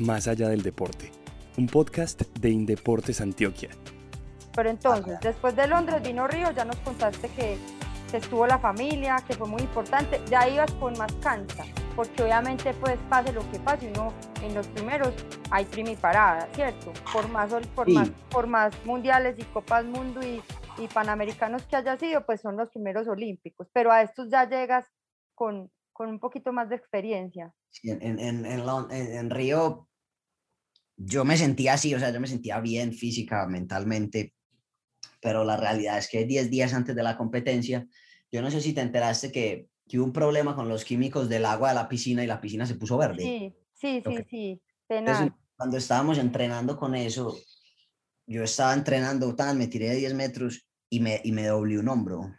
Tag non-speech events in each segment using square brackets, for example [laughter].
Más allá del deporte, un podcast de Indeportes Antioquia. Pero entonces, después de Londres vino Río, ya nos contaste que, estuvo la familia, que fue muy importante, ya ibas con más cancha, porque obviamente pues pase lo que pase, uno en los primeros hay primiparada, ¿cierto? Por más, por, más, por más mundiales y copas mundo y, y panamericanos que haya sido, pues son los primeros olímpicos, pero a estos ya llegas con, con un poquito más de experiencia. Sí, en, en, en, en, Río yo me sentía así, o sea, yo me sentía bien física, mentalmente, pero la realidad es que 10 días antes de la competencia, yo no sé si te enteraste que, que, hubo un problema con los químicos del agua de la piscina y la piscina se puso verde. Sí, sí, sí, sí. Entonces, cuando estábamos entrenando con eso, yo estaba entrenando, tan, me tiré de 10 metros y me, y me doblé un hombro.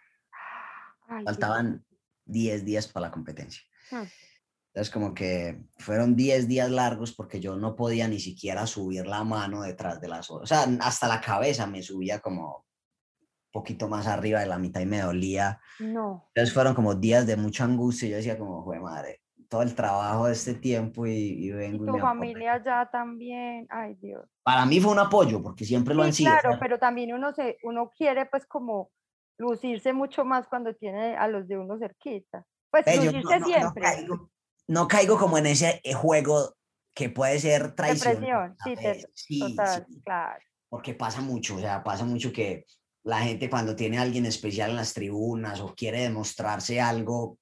Faltaban 10 días para la competencia. Hmm. Entonces, como que fueron 10 días largos porque yo no podía ni siquiera subir la mano detrás de las O sea, hasta la cabeza me subía como poquito más arriba de la mitad y me dolía. No. Entonces fueron como días de mucha angustia. Yo decía como, fue madre, todo el trabajo de este tiempo y, vengo. Y tu familia ya también, ay Dios. Para mí fue un apoyo porque siempre lo han sido. Claro, pero también uno, se, uno quiere pues como lucirse mucho más cuando tiene a los de uno cerquita. Pues lucirse siempre. No caigo, como en ese eh, juego que puede ser traición. sí, sí, total, claro. Porque pasa mucho, o sea, pasa mucho que la gente cuando tiene a alguien especial en las tribunas o quiere demostrarse algo,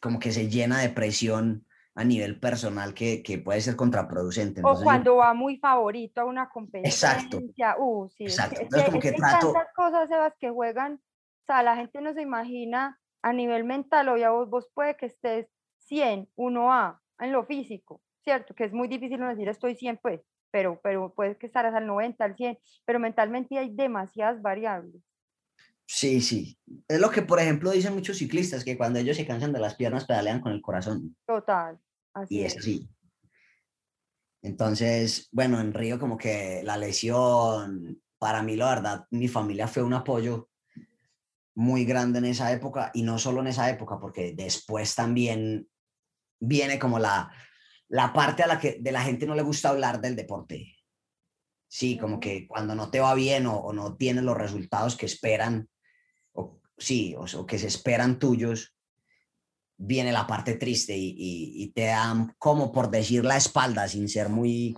como que se llena de presión a nivel personal que, que puede ser contraproducente. o cuando va muy favorito a una competencia. Exacto. Uh, sí, Exacto. Entonces, como que, trato... tantas cosas, Sebas, que juegan, o sea, la gente no se imagina a nivel mental, o ya vos, vos puede que estés 100, 1A en lo físico, ¿cierto? Que es muy difícil decir estoy 100, pues, pero, pero puedes que estarás al 90, al 100, pero mentalmente hay demasiadas variables. Sí, sí. Es lo que, por ejemplo, dicen muchos ciclistas, que cuando ellos se cansan de las piernas, pedalean con el corazón. Total. y es así. Entonces, bueno, en Río como que la lesión, para mí la verdad, mi familia fue un apoyo muy grande en esa época y no solo en esa época, porque después también viene como la, la parte a la que de la gente no le gusta hablar del deporte. Sí, como que cuando no te va bien o, no tienes los resultados que esperan, o sí, o, que se esperan tuyos, viene la parte triste y, y, te dan como por decir la espalda sin ser muy,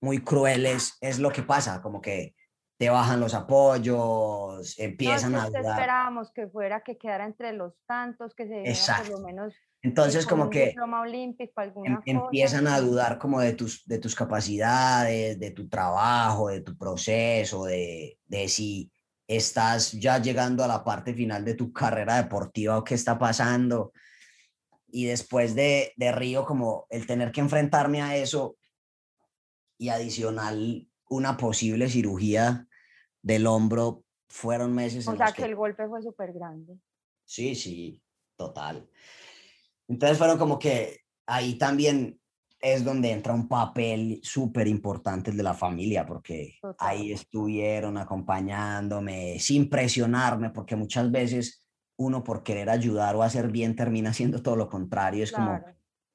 muy crueles, es lo que pasa, como que te bajan los apoyos, empiezan a dudar. esperábamos que fuera, que quedara entre los tantos, que se Exacto. por lo menos entonces como que olímpico, em, empiezan a dudar como de tus, de tus capacidades, de tu trabajo, de tu proceso, de, de si estás ya llegando a la parte final de tu carrera deportiva o qué está pasando. Y después de, de Río, como el tener que enfrentarme a eso y adicional una posible cirugía del hombro, fueron meses. O sea que el golpe fue súper grande. Sí, sí, total. Entonces fueron como que ahí también es donde entra un papel súper importante de la familia, porque ahí estuvieron acompañándome, sin presionarme, porque muchas veces uno por querer ayudar o hacer bien termina haciendo todo lo contrario. Es como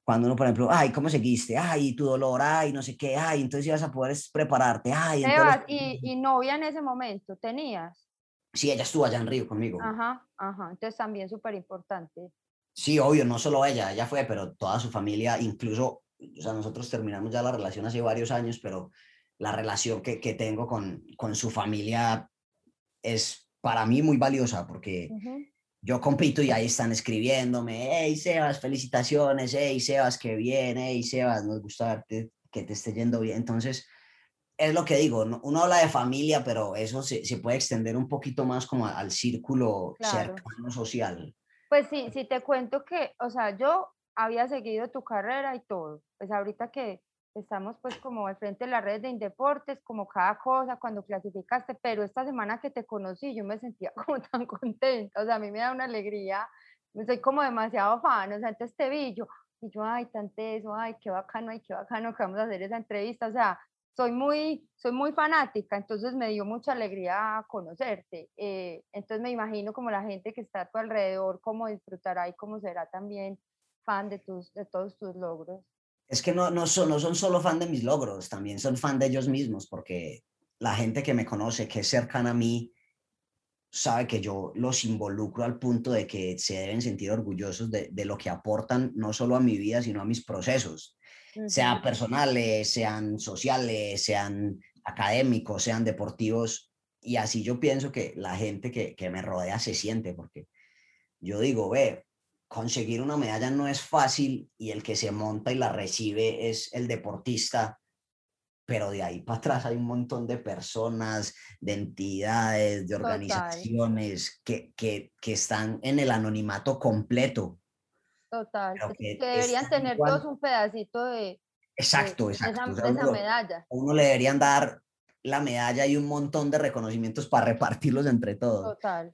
cuando uno, por ejemplo, ay, ¿cómo seguiste? Ay, tu dolor, ay, no sé qué, ay, entonces ibas a poder prepararte, ay. Entonces... y, y novia en ese momento, ¿tenías? Sí, ella estuvo allá en Río conmigo. Ajá, ajá, entonces también súper importante. Sí, obvio, no solo ella, ella fue, pero toda su familia, incluso, o sea, nosotros terminamos ya la relación hace varios años, pero la relación que, que tengo con, con su familia es para mí muy valiosa porque yo compito y ahí están escribiéndome, hey Sebas, felicitaciones, hey Sebas, qué bien, hey Sebas, nos gusta verte, que te esté yendo bien. Entonces, es lo que digo, uno habla de familia, pero eso se, se puede extender un poquito más como al círculo cercano social. Pues sí, sí te cuento que, o sea, yo había seguido tu carrera y todo. Pues ahorita que estamos pues como al frente de las redes de Indeportes, como cada cosa, cuando clasificaste, pero esta semana que te conocí yo me sentía [laughs] como tan contenta, o sea, a mí me da una alegría, soy como demasiado fan, o sea, antes te vi yo, y yo, ay, tan eso, ay, qué bacano, ay, qué bacano que vamos a hacer esa entrevista, o sea, soy muy, soy muy fanática, entonces me dio mucha alegría conocerte. Eh, entonces me imagino como la gente que está a tu alrededor, cómo disfrutará y cómo será también fan de, tus, de todos tus logros. Es que no, no, son, no son solo fan de mis logros, también son fan de ellos mismos, porque la gente que me conoce, que es cercana a mí, sabe que yo los involucro al punto de que se deben sentir orgullosos de, de lo que aportan no solo a mi vida, sino a mis procesos, sean personales, sean sociales, sean académicos, sean deportivos. Y así yo pienso que la gente que, que me rodea se siente, porque yo digo, ve, conseguir una medalla no es fácil y el que se monta y la recibe es el deportista, pero de ahí para atrás hay un montón de personas, de entidades, de organizaciones que, que, que, están en el anonimato completo. Total, que, deberían tener todos un pedacito de, exacto, exacto. Esa, esa medalla. A uno le deberían dar la medalla y un montón de reconocimientos para repartirlos entre todos. Total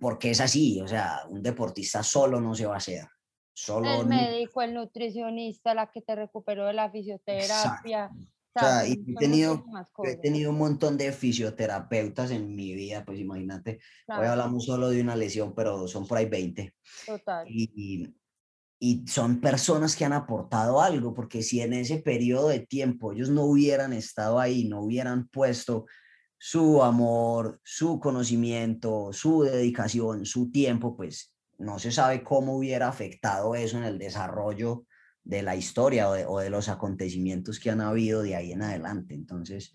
porque es así, o sea, un deportista solo no se va a hacer. Solo el médico, el nutricionista, la que te recuperó de la fisioterapia. O sea, y he tenido, he tenido un montón de fisioterapeutas en mi vida, pues imagínate, hoy hablamos solo de una lesión, pero son por ahí 20. Total. Y, y son personas que han aportado algo, porque si en ese periodo de tiempo ellos no hubieran estado ahí, no hubieran puesto su amor, su conocimiento, su dedicación, su tiempo, pues no se sabe cómo hubiera afectado eso en el desarrollo de la historia o de, los acontecimientos que han habido de ahí en adelante. Entonces,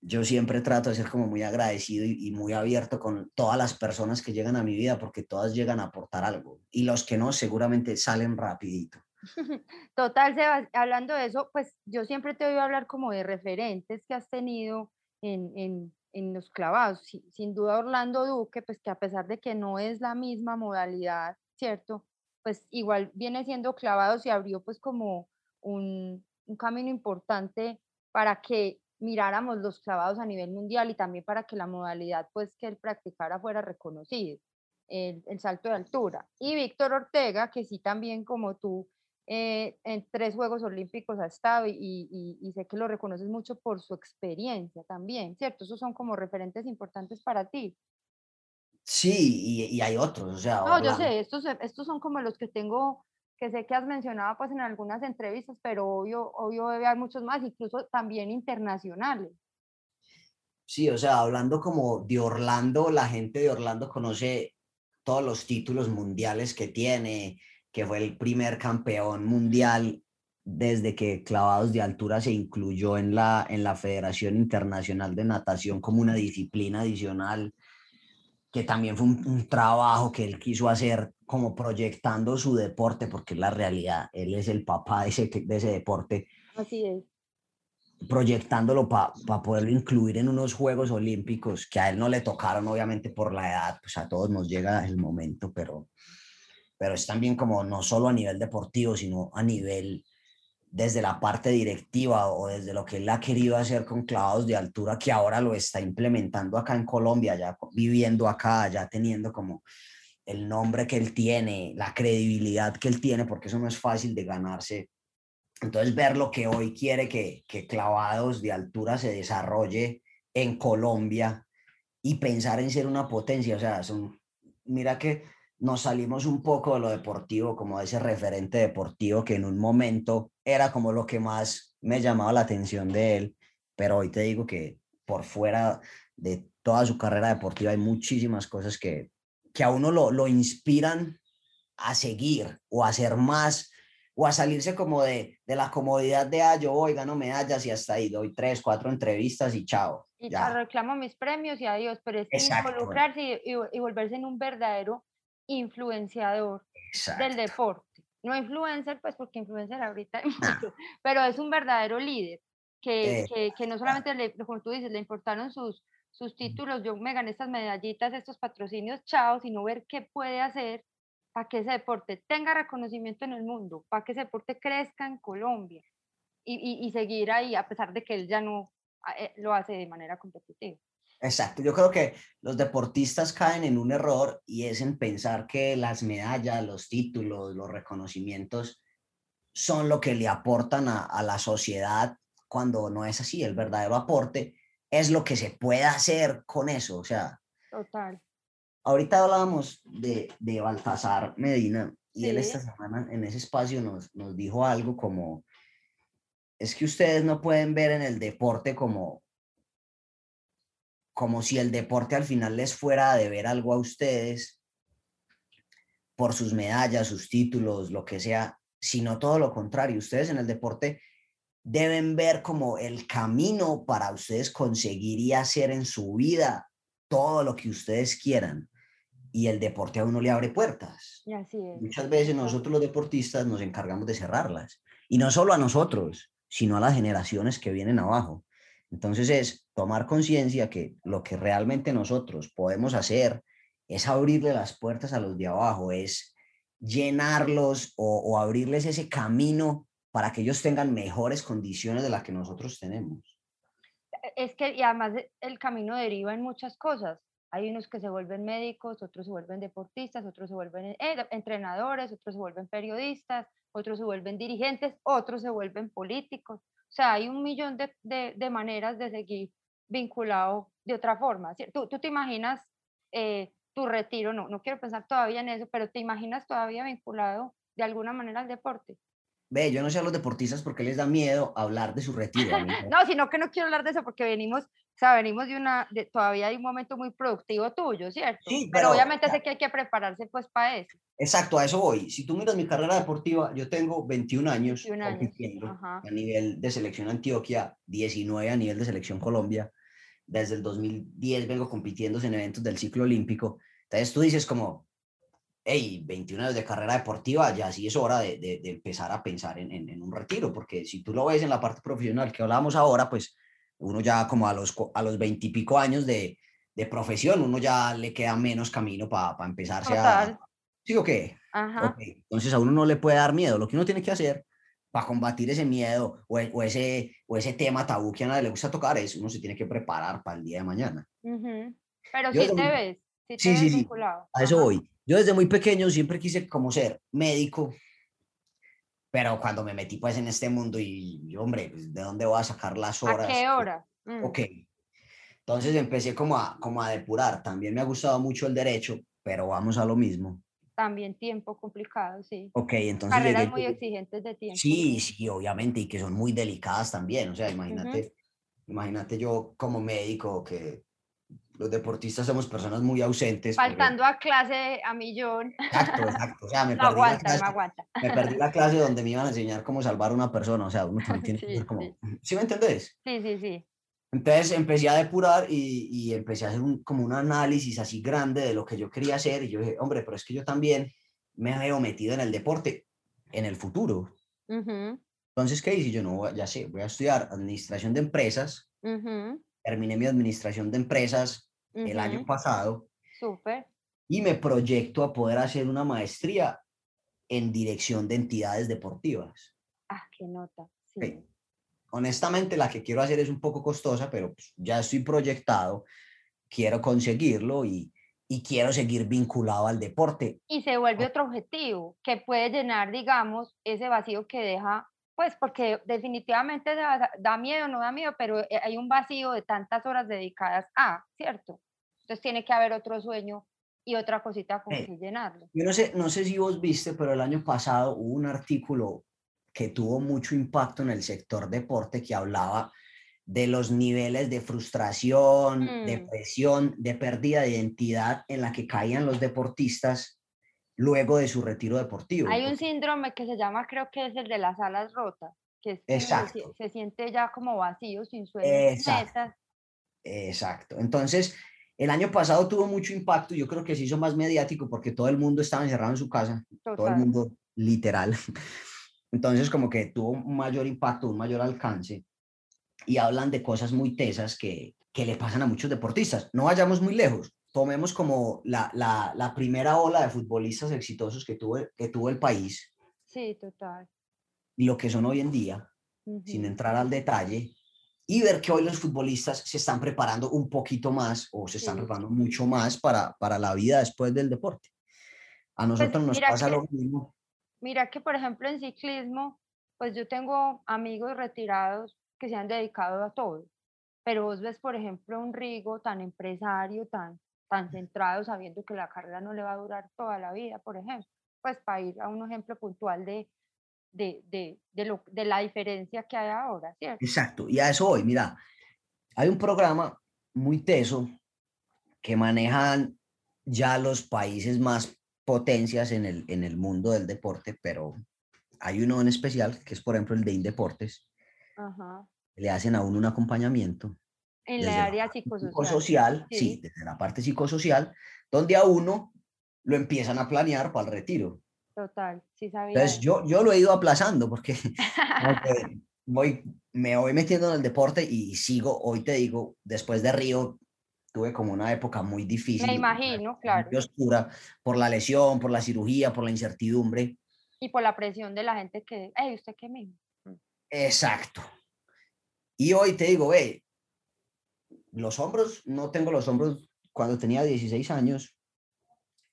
yo siempre trato de ser como muy agradecido y, muy abierto con todas las personas que llegan a mi vida porque todas llegan a aportar algo y los que no seguramente salen rapidito. [laughs] Total, Sebas, hablando de eso, pues yo siempre te oído hablar como de referentes que has tenido en, los clavados. sin duda Orlando Duque, pues que a pesar de que no es la misma modalidad, ¿cierto? Pues igual viene siendo clavados y abrió pues como un, camino importante para que miráramos los clavados a nivel mundial y también para que la modalidad pues que él practicara fuera reconocida, el, el salto de altura. Y Víctor Ortega, que sí también como tú eh, en tres Juegos Olímpicos ha estado y, sé que lo reconoces mucho por su experiencia también, ¿cierto? Esos son como referentes importantes para ti. Sí, y, hay otros, o sea. No, yo sé, estos, estos son como los que tengo, que sé que has mencionado pues en algunas entrevistas, pero obvio, obvio debe haber muchos más, incluso también internacionales. Sí, o sea, hablando como de Orlando, la gente de Orlando conoce todos los títulos mundiales que tiene, que fue el primer campeón mundial desde que clavados de altura se incluyó en la, en la Federación Internacional de Natación como una disciplina adicional, que también fue un, trabajo que él quiso hacer como proyectando su deporte, porque es la realidad, él es el papá de ese, de ese deporte. Así es. Proyectándolo para poderlo incluir en unos Juegos Olímpicos, que a él no le tocaron obviamente por la edad, pues a todos nos llega el momento, pero pero es también como no solo a nivel deportivo, sino a nivel desde la parte directiva o desde lo que él ha querido hacer con clavados de altura, que ahora lo está implementando acá en Colombia, ya viviendo acá, ya teniendo como el nombre que él tiene, la credibilidad que él tiene, porque eso no es fácil de ganarse. Entonces, ver lo que hoy quiere que, que clavados de altura se desarrolle en Colombia y pensar en ser una potencia, o sea, son, mira que nos salimos un poco de lo deportivo, como ese referente deportivo que en un momento era como lo que más me llamaba la atención de él, pero hoy te digo que por fuera de toda su carrera deportiva hay muchísimas cosas que, que a uno lo, lo inspiran a seguir o a hacer más o a salirse como de, de la comodidad de, ah, yo voy, gano medallas y hasta ahí doy tres, cuatro entrevistas y chao. Y ya. reclamo mis premios y adiós, pero es involucrarse y, y, volverse en un verdadero influenciador del deporte. No influencer, pues porque influencer ahorita hay mucho, pero es un verdadero líder que, que, que no solamente, le, como tú dices, le importaron sus, sus títulos, yo me gané estas medallitas, estos patrocinios, chao, sino ver qué puede hacer para que ese deporte tenga reconocimiento en el mundo, para que ese deporte crezca en Colombia y, y, y seguir ahí, a pesar de que él ya no eh, lo hace de manera competitiva. Exacto, yo creo que los deportistas caen en un error y es en pensar que las medallas, los títulos, los reconocimientos son lo que le aportan a, la sociedad cuando no es así. El verdadero aporte es lo que se puede hacer con eso. O sea, Total. ahorita hablábamos de, de Baltasar Medina y él esta semana en ese espacio nos, nos dijo algo como es que ustedes no pueden ver en el deporte como, como si el deporte al final les fuera a deber algo a ustedes por sus medallas, sus títulos, lo que sea, sino todo lo contrario. Ustedes en el deporte deben ver como el camino para ustedes conseguir y hacer en su vida todo lo que ustedes quieran. Y el deporte a uno le abre puertas. Y así es. Muchas veces nosotros los deportistas nos encargamos de cerrarlas. Y no solo a nosotros, sino a las generaciones que vienen abajo. Entonces es tomar conciencia que lo que realmente nosotros podemos hacer es abrirle las puertas a los de abajo, es llenarlos o, abrirles ese camino para que ellos tengan mejores condiciones de las que nosotros tenemos. Es que, y además e, el camino deriva en muchas cosas. Hay unos que se vuelven médicos, otros se vuelven deportistas, otros se vuelven eh, entrenadores, otros se vuelven periodistas, otros se vuelven dirigentes, otros se vuelven políticos. O sea, hay un millón de, de, de maneras de seguir vinculado de otra forma. ¿Tú, tú te imaginas eh, tu retiro? No, no quiero pensar todavía en eso, pero te imaginas todavía vinculado de alguna manera al deporte. Ve, yo no sé a los deportistas porque les da miedo hablar de su [laughs] retiro. no, sino que no quiero hablar de eso porque venimos, sea, venimos de una, de, todavía hay un momento muy productivo tuyo, ¿cierto? Sí, pero, pero, obviamente ya. sé que hay que prepararse pues para eso. Exacto, a eso voy. Si tú miras mi carrera deportiva, yo tengo 21 años 21 años, compitiendo ajá. a nivel de selección Antioquia, 19 a nivel de selección Colombia. Desde el 2010 vengo compitiendo en eventos del ciclo olímpico. Entonces tú dices como, hey, 21 años de carrera deportiva, ya sí es hora de, de, de empezar a pensar en, en, en, un retiro, porque si tú lo ves en la parte profesional que hablábamos ahora, pues uno ya como a los, a los 20 y pico años de, de profesión, uno ya le queda menos camino para pa empezarse Total. a... ¿Sí o qué? Ajá. Okay. Entonces a uno no le puede dar miedo. Lo que uno tiene que hacer para combatir ese miedo o, o, ese, o ese tema tabú que a nadie le gusta tocar es uno se tiene que preparar para el día de mañana. Uh -huh. Pero Yo sí te ves, sí te Sí, ves sí, sí. vinculado. A eso Ajá. voy. Yo desde muy pequeño siempre quise como ser médico, pero cuando me metí pues en este mundo y, hombre, pues, ¿de dónde voy a sacar las ¿A horas? qué hora? Mm. Ok. Entonces empecé como a, como a depurar. También me ha gustado mucho el derecho, pero vamos a lo mismo. También tiempo complicado, sí. Ok, entonces Carreras llegué muy exigentes de tiempo. Sí, sí, obviamente, y que son muy delicadas también. O sea, imagínate, imagínate yo como médico que los deportistas somos personas muy ausentes. porque- Faltando a clase a millón. Exacto, exacto. O sea, me No perdí, la aguanta, clase, aguanta. me perdí la clase donde me iban a enseñar cómo salvar a una persona. O sea, uno también [laughs] tiene que Sí, ser como... sí. ¿Sí me entendés? Sí, sí, sí. Entonces empecé a depurar y, y empecé a hacer un, como un análisis así grande de lo que yo quería hacer. Y yo dije, hombre, pero es que yo también me veo metido en el deporte en el futuro. Ujú, Entonces, ¿qué hice? Yo no, ya sé, voy a estudiar administración de empresas. ujú, Terminé mi administración de empresas el año pasado Súper. y me proyecto a poder hacer una maestría en dirección de entidades deportivas. Ah, qué nota. Sí. Sí. Honestamente, la que quiero hacer es un poco costosa, pero pues, ya estoy proyectado, quiero conseguirlo y, y quiero seguir vinculado al deporte. Y se vuelve otro objetivo que puede llenar, digamos, ese vacío que deja, pues porque definitivamente da, da miedo, no da miedo, pero eh, hay un vacío de tantas horas dedicadas a, ¿cierto? Entonces tiene que haber otro sueño y otra cosita con Eh, que llenarlo. Yo no sé, no sé si vos viste, pero el año pasado hubo un artículo que tuvo mucho impacto en el sector deporte que hablaba de los niveles de frustración, Mm. depresión, de pérdida de identidad en la que caían los deportistas luego de su retiro deportivo. Hay un síndrome que se llama, creo que es el de las alas rotas, que es se, sie- Exacto. se siente ya como vacío, sin sueños, Exacto. metas. Exacto. Entonces, el año pasado tuvo mucho impacto, yo creo que se hizo más mediático porque todo el mundo estaba encerrado en su casa, todo el Total. mundo literal. [laughs] Entonces, como que tuvo un mayor impacto, un mayor alcance y hablan de cosas muy tesas que, que le pasan a muchos deportistas. No vayamos muy lejos. Tomemos como la, la, la primera ola de futbolistas exitosos que tuvo, que tuvo el país Sí, total. y lo que son hoy en día, sin Ujú. entrar al detalle, y ver que hoy los futbolistas se están preparando un poquito más o se están Sí. preparando mucho más para, para la vida después del deporte. A nosotros nos Pues mira pasa que- lo mismo. Mira que, por ejemplo, en ciclismo, pues yo tengo amigos retirados que se han dedicado a todo, pero vos ves, por ejemplo, un Rigo tan empresario, tan, tan centrado, sabiendo que la carrera no le va a durar toda la vida, por ejemplo, pues para ir a un ejemplo puntual de, de, de, de, lo, de la diferencia que hay ahora, ¿cierto? Exacto, y a eso hoy, mira, hay un programa muy teso que manejan ya los países más potencias en el, en el mundo del deporte, pero hay uno en especial, que es por ejemplo el de Indeportes, Ajá. le hacen a uno un acompañamiento. En la área psicosocial. psicosocial, sí. sí. desde la parte psicosocial, donde a uno lo empiezan a planear para el retiro. Total, sí sabía. Entonces yo, yo lo he ido aplazando porque voy, me voy metiendo en el deporte y sigo, hoy te digo, después de Río, tuve como una época muy difícil. Me imagino, claro. muy oscura por la lesión, por la cirugía, por la incertidumbre. Y por la presión de la gente que, hey, ¿usted qué mismo? Exacto. Y hoy te digo, ve, los hombros, no tengo los hombros cuando tenía 16 años,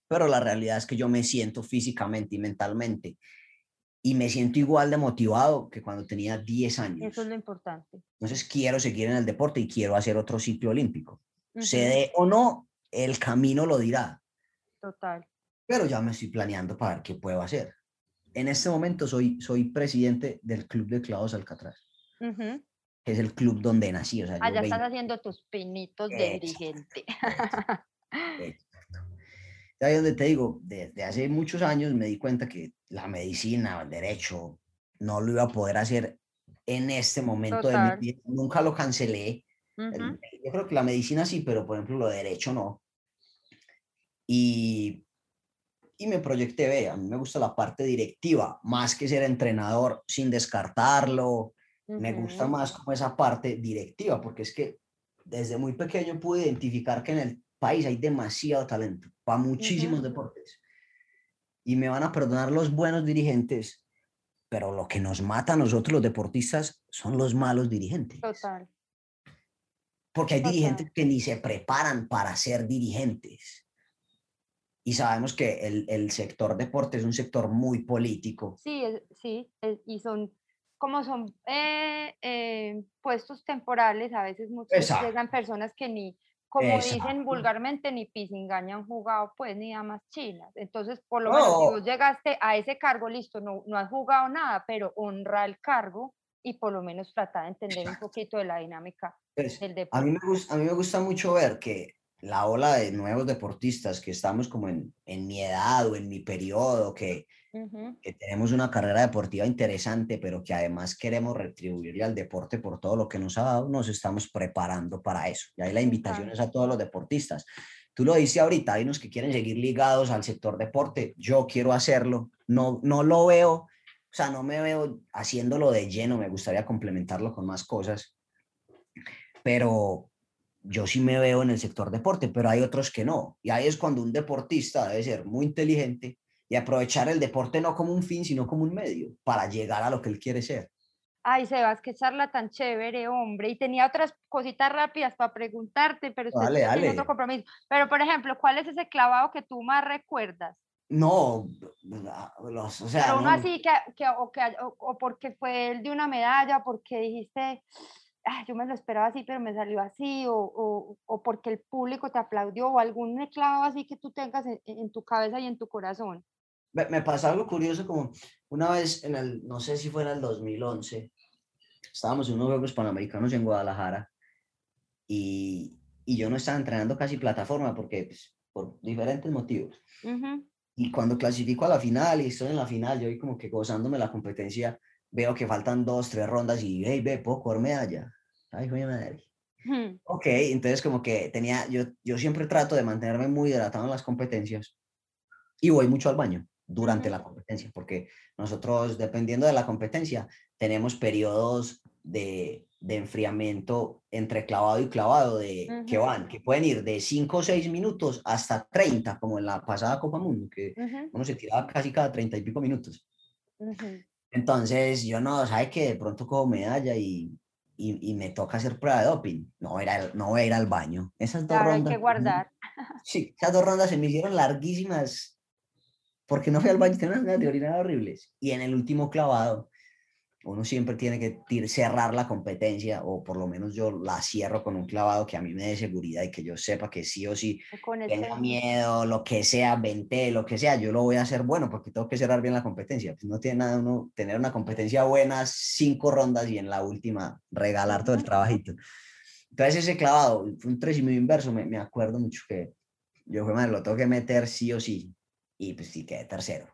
pero la realidad es que yo me siento físicamente y mentalmente y me siento igual de motivado que cuando tenía 10 años. Eso es lo importante. Entonces quiero seguir en el deporte y quiero hacer otro ciclo olímpico. Se Ujú, dé o no, el camino lo dirá, Total. pero ya me estoy planeando para ver qué puedo hacer. En este momento soy, soy presidente del Club de Clavos Alcatraz, Ujú. Que es el club donde nací. O sea, Allá estás haciendo tus pinitos de Exacto. dirigente. Exacto. [laughs] Ahí donde te digo, desde hace muchos años me di cuenta que la medicina, el derecho, no lo iba a poder hacer en este momento de Total. mi vida. Nunca lo cancelé. el- Ujú, yo creo que la medicina sí, pero por ejemplo lo de derecho no. Y, y me proyecté, ve, a mí me gusta la parte directiva, más que ser entrenador sin descartarlo. Me gusta más como esa parte directiva, porque es que desde muy pequeño pude identificar que en el país hay demasiado talento para muchísimos deportes. Y me van a perdonar los buenos dirigentes, pero lo que nos mata a nosotros los deportistas son los malos dirigentes. Total. Porque hay Total. dirigentes que ni se preparan para ser dirigentes. Y sabemos que el, el sector deporte es un sector muy político. Sí, sí, y son, como son eh, eh, puestos temporales, a veces Exacto. llegan personas que ni, como dicen Exacto. vulgarmente, ni pisingaña han jugado, pues, ni damas chinas. Entonces, por lo menos, si No. vos llegaste a ese cargo, listo, no, no has jugado nada, pero honra el cargo y por lo menos trata de entender un Exacto. poquito de la dinámica Pues, del a, deporte. mí me gusta, a mí me gusta mucho ver que la ola de nuevos deportistas que estamos como en, en mi edad o en mi periodo, que, Que tenemos una carrera deportiva interesante, pero que además queremos retribuirle al deporte por todo lo que nos ha dado, nos estamos preparando para eso. Y ahí la invitación es a todos los deportistas. Tú lo dices ahorita, hay unos que quieren seguir ligados al sector deporte, yo quiero hacerlo, no, no lo veo, o sea, no me veo haciéndolo de lleno, me gustaría complementarlo con más cosas, pero yo sí me veo en el sector deporte, pero hay otros que no. Y ahí es cuando un deportista debe ser muy inteligente y aprovechar el deporte no como un fin, sino como un medio para llegar a lo que él quiere ser. Ay, Sebas, qué charla tan chévere, hombre. Y tenía otras cositas rápidas para preguntarte, pero usted Dale, tiene dale. otro compromiso. Pero, por ejemplo, ¿cuál es ese clavado que tú más recuerdas? No, la- los, o sea, Pero uno no, así que, que, o, que, o, o porque fue el de una medalla, o porque dijiste, "Ah, yo me lo esperaba así, pero me salió así, o, o, o porque el público te aplaudió, o algún clavado así que tú tengas en, en tu cabeza y en tu corazón. Me, pasó algo curioso como una vez en el, no sé si fue en el 2011, estábamos en unos Juegos Panamericanos en Guadalajara y, y yo no estaba entrenando casi plataforma porque, pues, por diferentes motivos. Ujú, Y cuando clasifico a la final y estoy en la final, yo voy como que gozándome la competencia, veo que faltan dos, tres rondas y, hey, ve, puedo coger medalla. Ay, joder, madre. ujú, Ok, entonces como que tenía, yo, yo siempre trato de mantenerme muy hidratado en las competencias y voy mucho al baño durante la competencia, porque nosotros, dependiendo de la competencia, tenemos periodos de, de enfriamiento entre clavado y clavado de, que Ujú. van, que pueden ir de 5 o 6 minutos hasta 30, como en la pasada Copa Mundo, que ujú, uno se tiraba casi cada 30 y pico minutos. ujú. Entonces, yo no, ¿sabe que De pronto cojo medalla y, y, y me toca hacer prueba de doping. No voy, a ir al, no voy a ir al baño. Esas dos Claro, hay rondas. que guardar. Sí, esas dos rondas se me hicieron larguísimas porque no fui al baño, tenía unas ganas de orinar horribles. Y en el último clavado, uno siempre tiene que cerrar la competencia, o por lo menos yo la cierro con un clavado que a mí me dé seguridad y que yo sepa que sí o sí tenga miedo, lo que sea, vente, lo que sea, yo lo voy a hacer bueno porque tengo que cerrar bien la competencia. Pues no tiene nada uno tener una competencia buena, cinco rondas y en la última regalar todo el trabajito. Entonces ese clavado, fue un tres y medio inverso, me, me acuerdo mucho que yo fue, madre, lo tengo que meter sí o sí. Y pues sí, quedé tercero.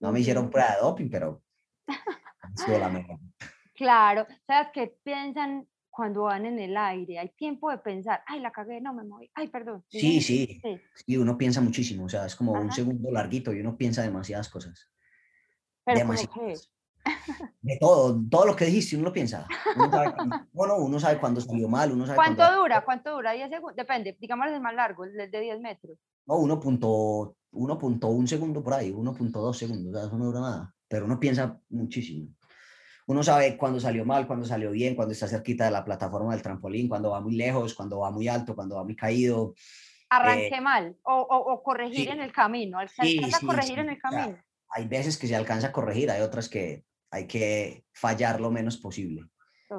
No me hicieron prueba de doping, pero [laughs] Claro, ¿sabes qué piensan cuando van en el aire? Hay tiempo de pensar, ay, la cagué, no me moví, ay, perdón. Sí, sí, sí, uno piensa muchísimo, o sea, es como un segundo larguito y uno piensa demasiadas cosas. ¿Pero demasiadas. De todo, todo lo que dijiste, uno lo piensa. [laughs] bueno, uno sabe cuándo salió mal, uno sabe ¿Cuánto dura? ¿Cuánto dura? 10 segundos, depende, digamos el más largo, el de 10 metros. No, 1.1 segundo por ahí, 1.2 segundos, o sea, eso no dura nada, pero uno piensa muchísimo uno sabe cuándo salió mal, cuándo salió bien, cuándo está cerquita de la plataforma del trampolín, cuando va muy lejos, cuando va muy alto, cuando va muy caído. Arranque eh, mal o, o, corregir en el camino. ¿Se alcanza a corregir en el camino? hay veces que se alcanza a corregir, hay otras que hay que fallar lo menos posible.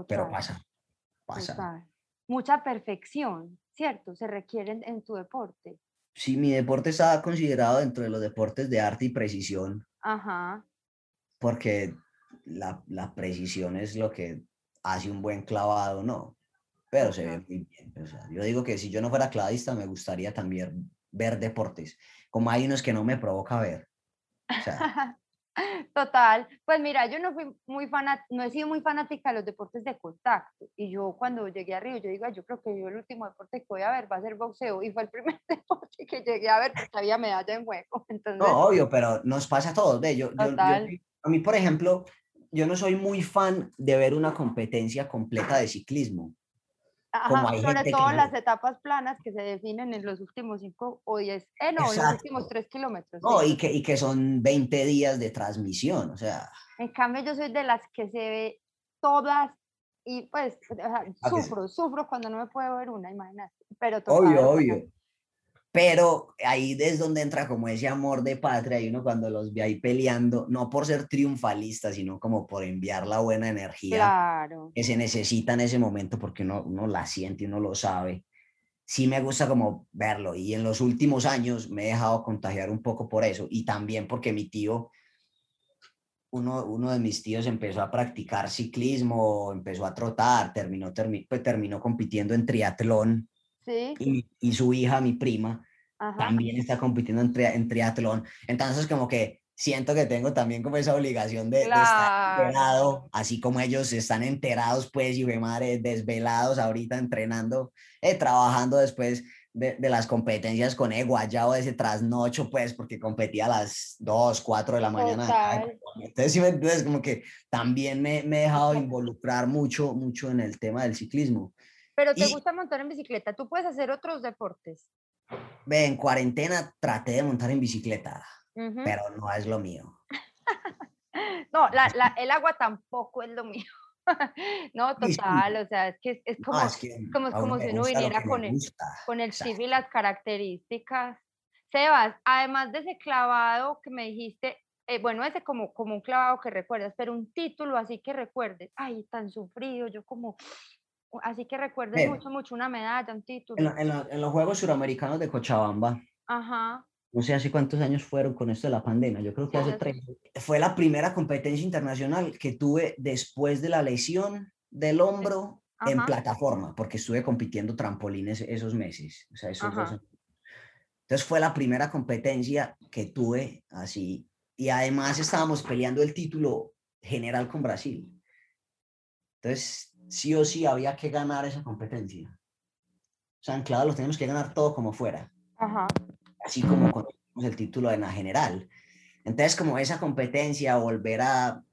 Pero pasa, pasa. Mucha perfección, ¿cierto? Se requiere en tu deporte. Sí, mi deporte está considerado dentro de los deportes de arte y precisión. Ajá. Porque la, la, precisión es lo que hace un buen clavado, ¿no? Pero se ve muy bien. yo digo que si yo no fuera clavadista, me gustaría también ver deportes, como hay unos que no me provoca ver. [laughs] Total, pues mira, yo no fui muy no he sido muy fanática de los deportes de contacto y yo cuando llegué a Río, yo digo, yo creo que yo el último deporte que voy a ver va a ser boxeo y fue el primer [laughs] deporte que llegué a ver porque había medalla en juego. [laughs] Entonces... No, obvio, pero nos pasa a todos, de yo, yo, a mí, por ejemplo, yo no soy muy fan de ver una competencia completa de ciclismo. Sobre todo las etapas planas que se definen en los últimos 5 o 10, eh, no, en los últimos 3 kilómetros. No, y, que, y que son 20 días de transmisión, o sea. En cambio, yo soy de las que se ve todas y pues sufro, sufro cuando no me puedo ver una, imagínate. Pero obvio, obvio. Pero ahí es donde entra como ese amor de patria y uno cuando los ve ahí peleando, no por ser triunfalista, sino como por enviar la buena energía que se necesita en ese momento porque uno, uno la siente uno lo sabe. Sí me gusta como verlo y en los últimos años me he dejado contagiar un poco por eso y también porque mi tío, uno, uno de mis tíos empezó a practicar ciclismo, empezó a trotar, terminó, pues terminó compitiendo en triatlón. Sí. Y, y, su hija, mi prima, también está compitiendo en, en, triatlón. Entonces, como que siento que tengo también como esa obligación de, estar enterado, así como ellos están enterados, pues, y ve madre, desvelados ahorita entrenando, eh, trabajando después de, de, las competencias con ya o ese trasnocho, pues, porque competía a las 2, 4 de la mañana. Entonces, sí, entonces, como que también me, me, he dejado involucrar mucho, mucho en el tema del ciclismo. Pero te gusta montar en bicicleta, ¿tú puedes hacer otros deportes? Ve, en cuarentena traté de montar en bicicleta, pero no es lo mío. [laughs] no, la, la, el agua tampoco es lo mío. [laughs] no, total, o sea, es que es, como, como, como si uno viniera con el, con el chip y las características. Sebas, además de ese clavado que me dijiste, eh, bueno, ese como, como un clavado que recuerdas, pero un título así que recuerdes, ay, tan sufrido, yo como, Así que recuerden mucho, mucho una medalla, un título. En, los Juegos Suramericanos de Cochabamba. Ajá. No sé hace cuántos años fueron con esto de la pandemia, yo creo que hace tres. Fue la primera competencia internacional que tuve después de la lesión del hombro en plataforma, porque estuve compitiendo trampolines esos meses. O sea, esos Entonces fue la primera competencia que tuve así. Y además estábamos peleando el título general con Brasil. Entonces sí o sí había que ganar esa competencia. O sea, en claro, los tenemos que ganar todo como fuera. Así como con el título en la general. Entonces, como esa competencia, volver a,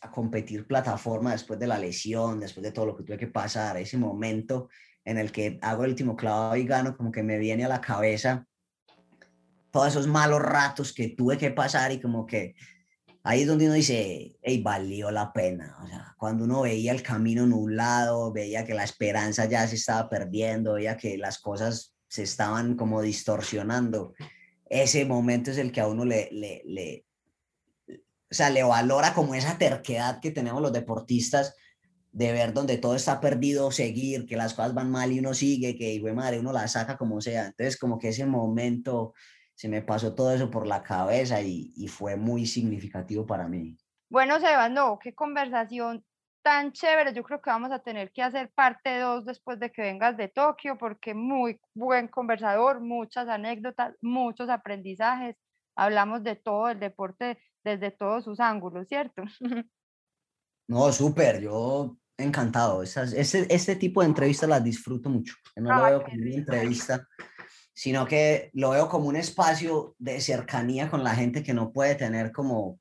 a, competir plataforma después de la lesión, después de todo lo que tuve que pasar, ese momento en el que hago el último clavado y gano, como que me viene a la cabeza todos esos malos ratos que tuve que pasar y como que ahí es donde uno dice, hey, valió la pena. O sea, cuando uno veía el camino nublado, veía que la esperanza ya se estaba perdiendo, veía que las cosas se estaban como distorsionando, ese momento es el que a uno le, le, le o sea, le valora como esa terquedad que tenemos los deportistas de ver donde todo está perdido, seguir, que las cosas van mal y uno sigue, que hijo madre, uno la saca como sea. Entonces, como que ese momento se me pasó todo eso por la cabeza y, y fue muy significativo para mí. Bueno, Sebas, no, qué conversación tan chévere. Yo creo que vamos a tener que hacer parte 2 después de que vengas de Tokio, porque muy buen conversador, muchas anécdotas, muchos aprendizajes. Hablamos de todo el deporte desde todos sus ángulos, ¿cierto? [laughs] No, súper, yo encantado. este, este tipo de entrevistas las disfruto mucho. No lo veo como una entrevista, sino que lo veo como un espacio de cercanía con la gente que no puede tener como,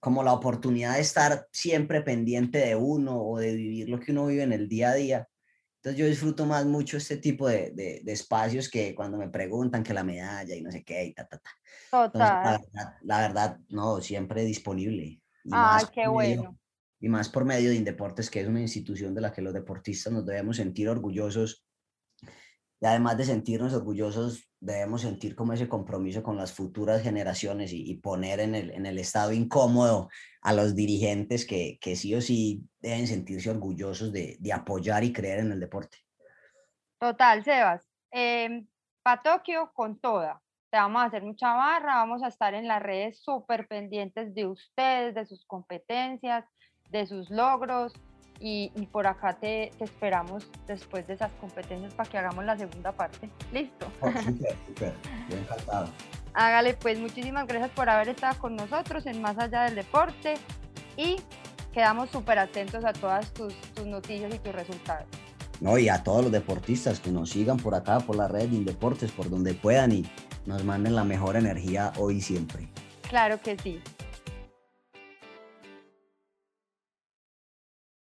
como la oportunidad de estar siempre pendiente de uno o de vivir lo que uno vive en el día a día. Entonces yo disfruto más mucho este tipo de, de, espacios que cuando me preguntan que la medalla y no sé qué y ta, ta, ta. Total. la, verdad, no, siempre disponible. Ay, qué bueno y más por medio de Indeportes, que es una institución de la que los deportistas nos debemos sentir orgullosos. Y además de sentirnos orgullosos, debemos sentir como ese compromiso con las futuras generaciones y, poner en el, en el, estado incómodo a los dirigentes que, que sí o sí deben sentirse orgullosos de, de, apoyar y creer en el deporte. Total, Sebas. Eh, para Tokio con toda. Te vamos a hacer mucha barra, vamos a estar en las redes súper pendientes de ustedes, de sus competencias, de sus logros y, por acá te, esperamos después de esas competencias para que hagamos la segunda parte. ¿Listo? Oh, súper, súper, encantado. Hágale, pues muchísimas gracias por haber estado con nosotros en Más Allá del Deporte y quedamos súper atentos a todas tus, tus, noticias y tus resultados. No, y a todos los deportistas que nos sigan por acá, por la red de Indeportes, por donde puedan y nos manden la mejor energía hoy y siempre. Claro que sí.